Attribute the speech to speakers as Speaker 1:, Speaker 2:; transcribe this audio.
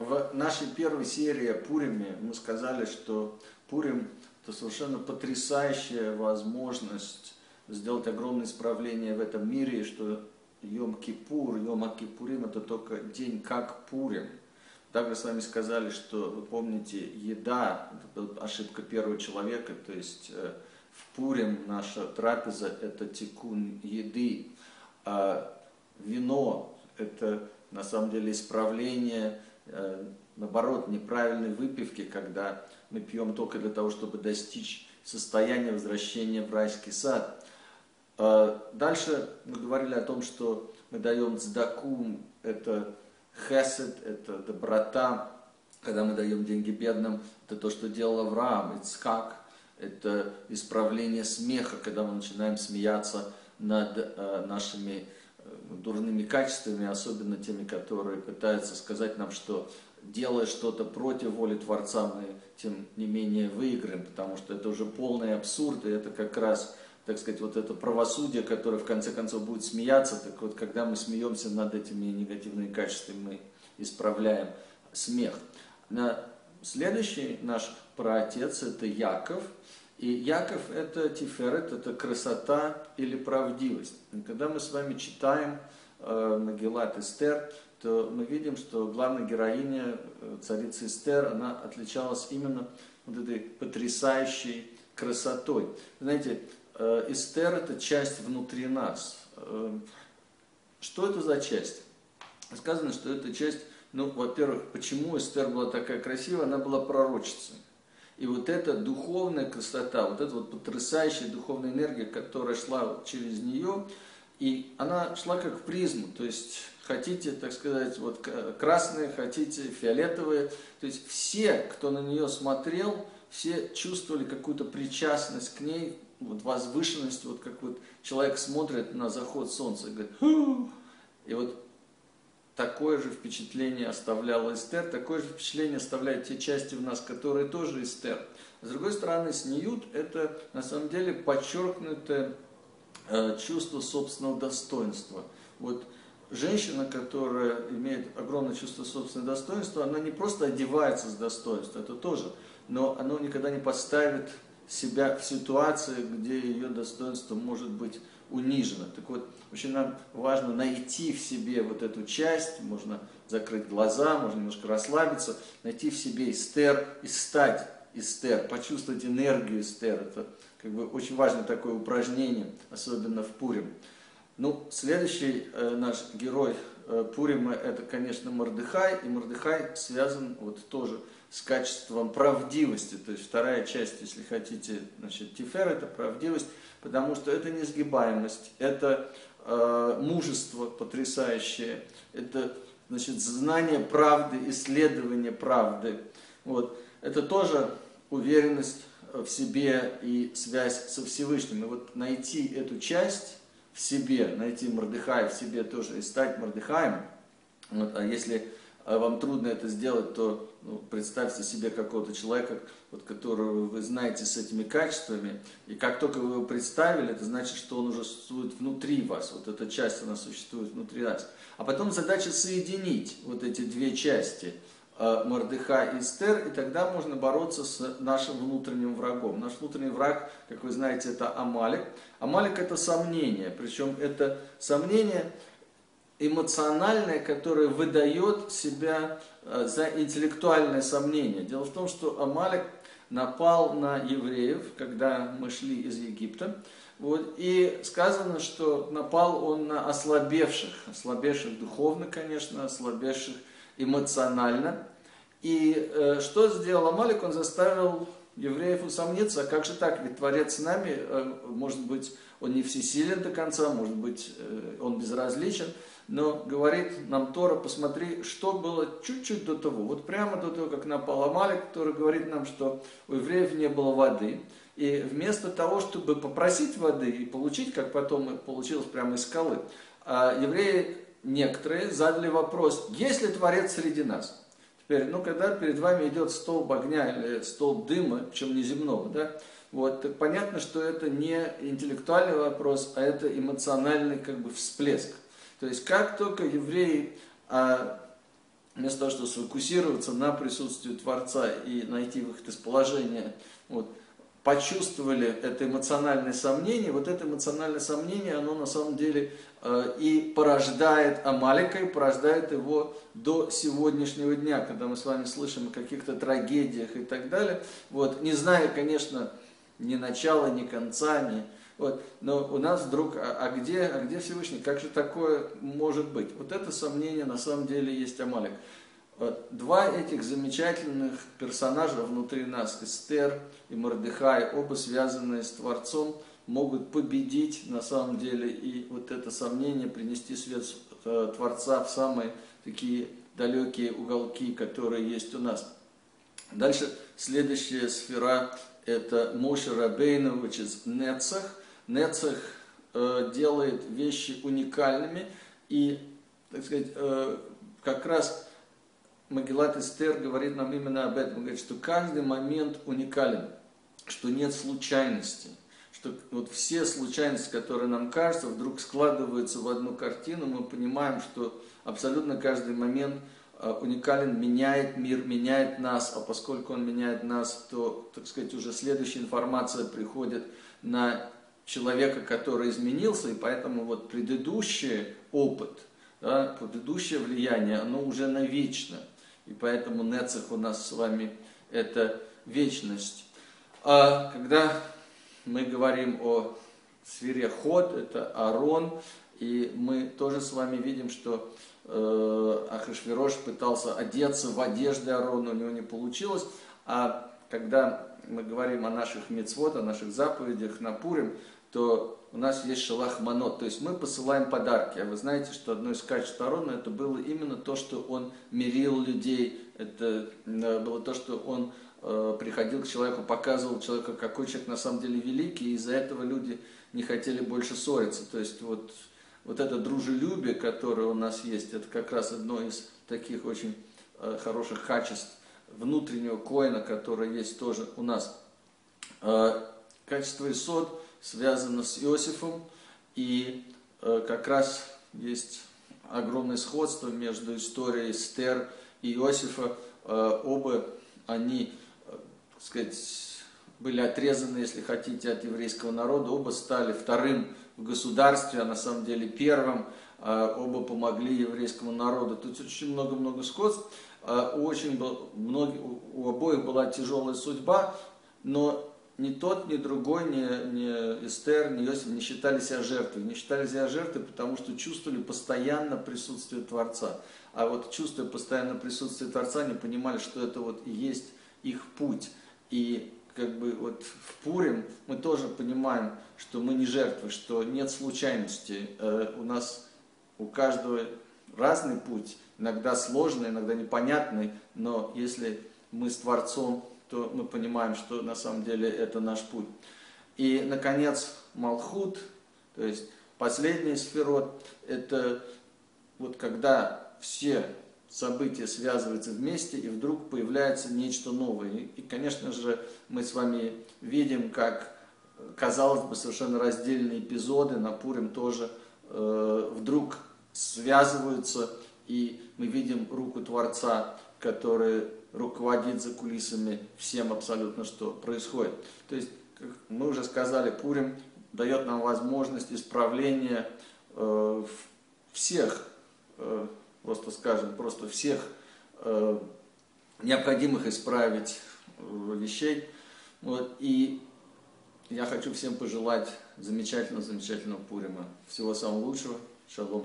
Speaker 1: в нашей первой серии о Пуриме мы сказали, что Пурим – это совершенно потрясающая возможность сделать огромное исправление в этом мире, и что Йом-Кипур, Йом-Акипурим – это только день как Пурим. Также с вами сказали, что, вы помните, еда – это ошибка первого человека, то есть э, в Пурим наша трапеза – это тикун еды, а вино – это на самом деле исправление наоборот, неправильной выпивки, когда мы пьем только для того, чтобы достичь состояния возвращения в райский сад. Э, дальше мы говорили о том, что мы даем цдакум, это хесед, это доброта, когда мы даем деньги бедным, это то, что делал Авраам, Ицхак, это исправление смеха, когда мы начинаем смеяться над э, нашими дурными качествами, особенно теми, которые пытаются сказать нам, что делая что-то против воли Творца, мы тем не менее выиграем, потому что это уже полный абсурд, и это как раз, так сказать, вот это правосудие, которое в конце концов будет смеяться, так вот, когда мы смеемся над этими негативными качествами, мы исправляем смех. Следующий наш праотец это Яков – и Яков – это тиферет, это красота или правдивость. Когда мы с вами читаем э, Магеллат Эстер, то мы видим, что главная героиня, э, царица Эстер, она отличалась именно вот этой потрясающей красотой. Знаете, э, Эстер – это часть внутри нас. Э, что это за часть? Сказано, что это часть, ну, во-первых, почему Эстер была такая красивая, она была пророчицей. И вот эта духовная красота, вот эта вот потрясающая духовная энергия, которая шла через нее, и она шла как призму, то есть хотите, так сказать, вот красные, хотите фиолетовые, то есть все, кто на нее смотрел, все чувствовали какую-то причастность к ней, вот возвышенность, вот как вот человек смотрит на заход солнца и говорит, Ху! и вот такое же впечатление оставлял Эстер, такое же впечатление оставляют те части в нас, которые тоже Эстер. С другой стороны, сньют – это на самом деле подчеркнутое э, чувство собственного достоинства. Вот женщина, которая имеет огромное чувство собственного достоинства, она не просто одевается с достоинством, это тоже, но она никогда не поставит себя в ситуации, где ее достоинство может быть унижено. Так вот, очень нам важно найти в себе вот эту часть, можно закрыть глаза, можно немножко расслабиться, найти в себе эстер и стать эстер, почувствовать энергию эстер. Это как бы очень важное такое упражнение, особенно в Пурим. Ну, следующий э, наш герой э, Пурима это, конечно, Мордыхай, и Мордыхай связан вот тоже с качеством правдивости, то есть вторая часть, если хотите, значит, Тифер это правдивость, потому что это несгибаемость, это э, мужество потрясающее, это значит, знание правды, исследование правды. Вот. Это тоже уверенность в себе и связь со Всевышним. И вот найти эту часть в себе, найти Мордыхая в себе тоже и стать Мордыхаем. Вот, а если а вам трудно это сделать, то ну, представьте себе какого-то человека, вот, которого вы знаете с этими качествами, и как только вы его представили, это значит, что он уже существует внутри вас, вот эта часть, она существует внутри нас. А потом задача соединить вот эти две части, э, Мордыха и Эстер, и тогда можно бороться с нашим внутренним врагом. Наш внутренний враг, как вы знаете, это Амалик. Амалик это сомнение, причем это сомнение, эмоциональное, которое выдает себя э, за интеллектуальное сомнение. Дело в том, что Амалик напал на евреев, когда мы шли из Египта. Вот, и сказано, что напал он на ослабевших, ослабевших духовно, конечно, ослабевших эмоционально. И э, что сделал Амалик? Он заставил евреев усомниться, а как же так, ведь Творец с нами, э, может быть, он не всесилен до конца, может быть, э, он безразличен, но говорит нам Тора, посмотри, что было чуть-чуть до того, вот прямо до того, как напал Амалик, который говорит нам, что у евреев не было воды, и вместо того, чтобы попросить воды и получить, как потом получилось прямо из скалы, а евреи некоторые задали вопрос, есть ли Творец среди нас? Теперь, ну, когда перед вами идет столб огня или столб дыма, причем не земного, да, вот, понятно, что это не интеллектуальный вопрос, а это эмоциональный как бы всплеск. То есть как только евреи а, вместо того, чтобы сфокусироваться на присутствии Творца и найти выход из положения, вот, почувствовали это эмоциональное сомнение, вот это эмоциональное сомнение, оно на самом деле э, и порождает Амалика, и порождает его до сегодняшнего дня, когда мы с вами слышим о каких-то трагедиях и так далее. Вот, не зная, конечно, ни начала, ни конца, ни... Вот, но у нас вдруг, а, а, где, а где Всевышний, как же такое может быть? Вот это сомнение на самом деле есть Амалик. Два этих замечательных персонажа внутри нас, Эстер и Мордыхай, оба связанные с Творцом, могут победить на самом деле и вот это сомнение принести свет э, Творца в самые такие далекие уголки, которые есть у нас. Дальше следующая сфера это Моше Рабейну, which is Нецах. Нецах э, делает вещи уникальными. И, так сказать, э, как раз Магеллат Эстер говорит нам именно об этом. Он говорит, что каждый момент уникален, что нет случайности, что вот все случайности, которые нам кажутся, вдруг складываются в одну картину, мы понимаем, что абсолютно каждый момент а, уникален, меняет мир, меняет нас, а поскольку он меняет нас, то, так сказать, уже следующая информация приходит на человека, который изменился, и поэтому вот предыдущий опыт, да, предыдущее влияние, оно уже навечно. И поэтому Нецех у нас с вами это вечность. А когда мы говорим о сфере Ход, это Арон, и мы тоже с вами видим, что э, Ахашвирош пытался одеться в одежды Арона, у него не получилось. А когда мы говорим о наших мецвод, о наших заповедях на Пурим, то у нас есть шалах манот, то есть мы посылаем подарки. А вы знаете, что одно из качеств Арона это было именно то, что он мирил людей, это э, было то, что он э, приходил к человеку, показывал человеку, какой человек на самом деле великий, и из-за этого люди не хотели больше ссориться. То есть вот, вот это дружелюбие, которое у нас есть, это как раз одно из таких очень э, хороших качеств внутреннего коина, которое есть тоже у нас. Э, качество исод – связано с Иосифом, и э, как раз есть огромное сходство между историей Стер и Иосифа. Э, оба они, э, так сказать, были отрезаны, если хотите, от еврейского народа, оба стали вторым в государстве, а на самом деле первым, оба помогли еврейскому народу. Тут очень много-много сходств. Очень был, многие, у обоих была тяжелая судьба, но ни тот, ни другой, ни, ни Эстер, ни Иосиф не считали себя жертвой. Не считали себя жертвой, потому что чувствовали постоянно присутствие Творца. А вот чувствуя постоянно присутствие Творца, они понимали, что это вот и есть их путь. И как бы вот в Пурим мы тоже понимаем, что мы не жертвы, что нет случайностей. Э, у нас у каждого разный путь, иногда сложный, иногда непонятный, но если мы с Творцом то мы понимаем, что на самом деле это наш путь. И, наконец, Малхут, то есть последний сферот, это вот когда все события связываются вместе, и вдруг появляется нечто новое. И, конечно же, мы с вами видим, как, казалось бы, совершенно раздельные эпизоды на Пурим тоже э, вдруг связываются, и мы видим руку Творца, который руководит за кулисами всем абсолютно, что происходит. То есть, как мы уже сказали, Пурим дает нам возможность исправления э, всех, э, просто скажем, просто всех э, необходимых исправить э, вещей. Вот, и я хочу всем пожелать замечательного-замечательного Пурима. Всего самого лучшего. Шалом, шалом.